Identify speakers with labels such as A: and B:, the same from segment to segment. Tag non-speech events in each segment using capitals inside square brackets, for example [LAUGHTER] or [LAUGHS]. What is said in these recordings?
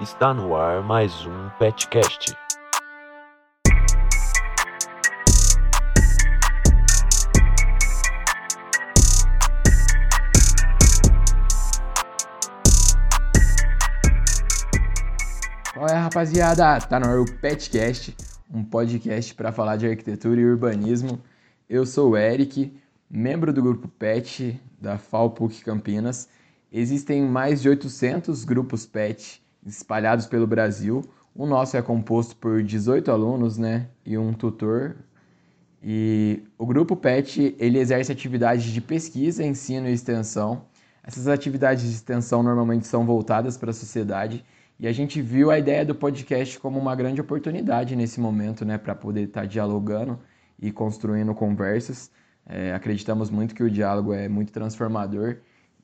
A: Está no ar mais um Petcast.
B: Olha rapaziada, tá no ar o Petcast, um podcast para falar de arquitetura e urbanismo. Eu sou o Eric, membro do grupo PET da FAUPUC Campinas. Existem mais de 800 grupos PET espalhados pelo Brasil. O nosso é composto por 18 alunos, né, e um tutor. E o grupo PET, ele exerce atividades de pesquisa, ensino e extensão. Essas atividades de extensão normalmente são voltadas para a sociedade e a gente viu a ideia do podcast como uma grande oportunidade nesse momento, né, para poder estar dialogando e construindo conversas. É, acreditamos muito que o diálogo é muito transformador.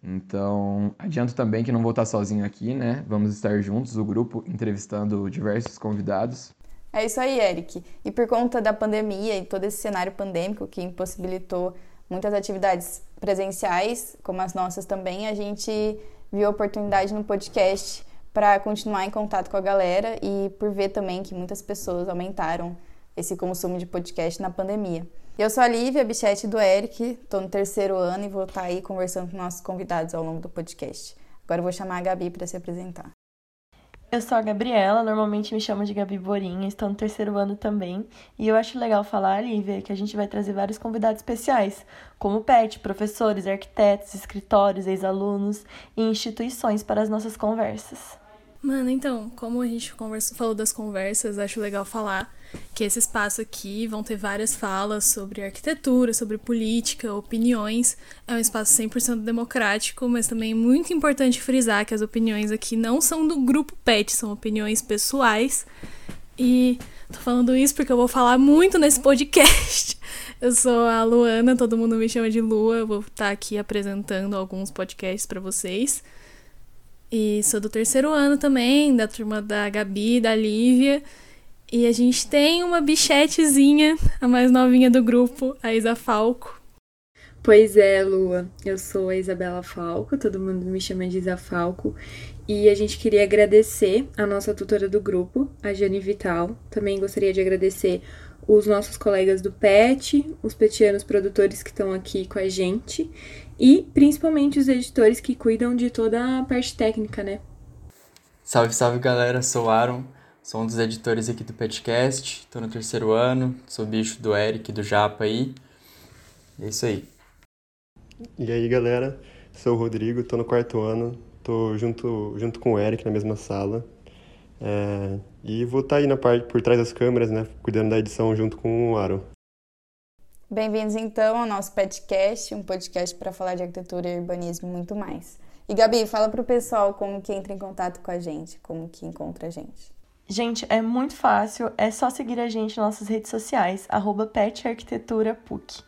B: Então, adianto também que não vou estar sozinho aqui, né? Vamos estar juntos, o grupo, entrevistando diversos convidados.
C: É isso aí, Eric. E por conta da pandemia e todo esse cenário pandêmico que impossibilitou muitas atividades presenciais, como as nossas também, a gente viu a oportunidade no podcast para continuar em contato com a galera e por ver também que muitas pessoas aumentaram esse consumo de podcast na pandemia. Eu sou a Lívia Bichete do Eric, estou no terceiro ano e vou estar tá aí conversando com nossos convidados ao longo do podcast. Agora eu vou chamar a Gabi para se apresentar.
D: Eu sou a Gabriela, normalmente me chamam de Gabi Borinha, estou no terceiro ano também. E eu acho legal falar, Lívia, que a gente vai trazer vários convidados especiais, como PET, professores, arquitetos, escritórios, ex-alunos e instituições para as nossas conversas.
E: Mano, então, como a gente conversou, falou das conversas, acho legal falar que esse espaço aqui vão ter várias falas sobre arquitetura, sobre política, opiniões. É um espaço 100% democrático, mas também é muito importante frisar que as opiniões aqui não são do grupo PET, são opiniões pessoais. E tô falando isso porque eu vou falar muito nesse podcast. [LAUGHS] Eu sou a Luana, todo mundo me chama de Lua. Eu vou estar aqui apresentando alguns podcasts para vocês. E sou do terceiro ano também, da turma da Gabi, da Lívia. E a gente tem uma bichetezinha, a mais novinha do grupo, a Isa Falco.
F: Pois é, Lua. Eu sou a Isabela Falco, todo mundo me chama de Isa Falco. E a gente queria agradecer a nossa tutora do grupo, a Jane Vital. Também gostaria de agradecer os nossos colegas do PET, os petianos produtores que estão aqui com a gente e principalmente os editores que cuidam de toda a parte técnica, né?
G: Salve, salve galera, sou o Aaron. Sou um dos editores aqui do podcast, tô no terceiro ano, sou bicho do Eric, do Japa aí. É isso aí.
H: E aí galera, sou o Rodrigo, tô no quarto ano, tô junto, junto com o Eric na mesma sala. É, e vou estar tá aí na parte por trás das câmeras, né, cuidando da edição junto com o Aaron.
C: Bem-vindos então ao nosso podcast, um podcast para falar de arquitetura e urbanismo e muito mais. E Gabi, fala para o pessoal como que entra em contato com a gente, como que encontra a gente.
D: Gente, é muito fácil, é só seguir a gente nas nossas redes sociais, arroba petarquitetura.puc.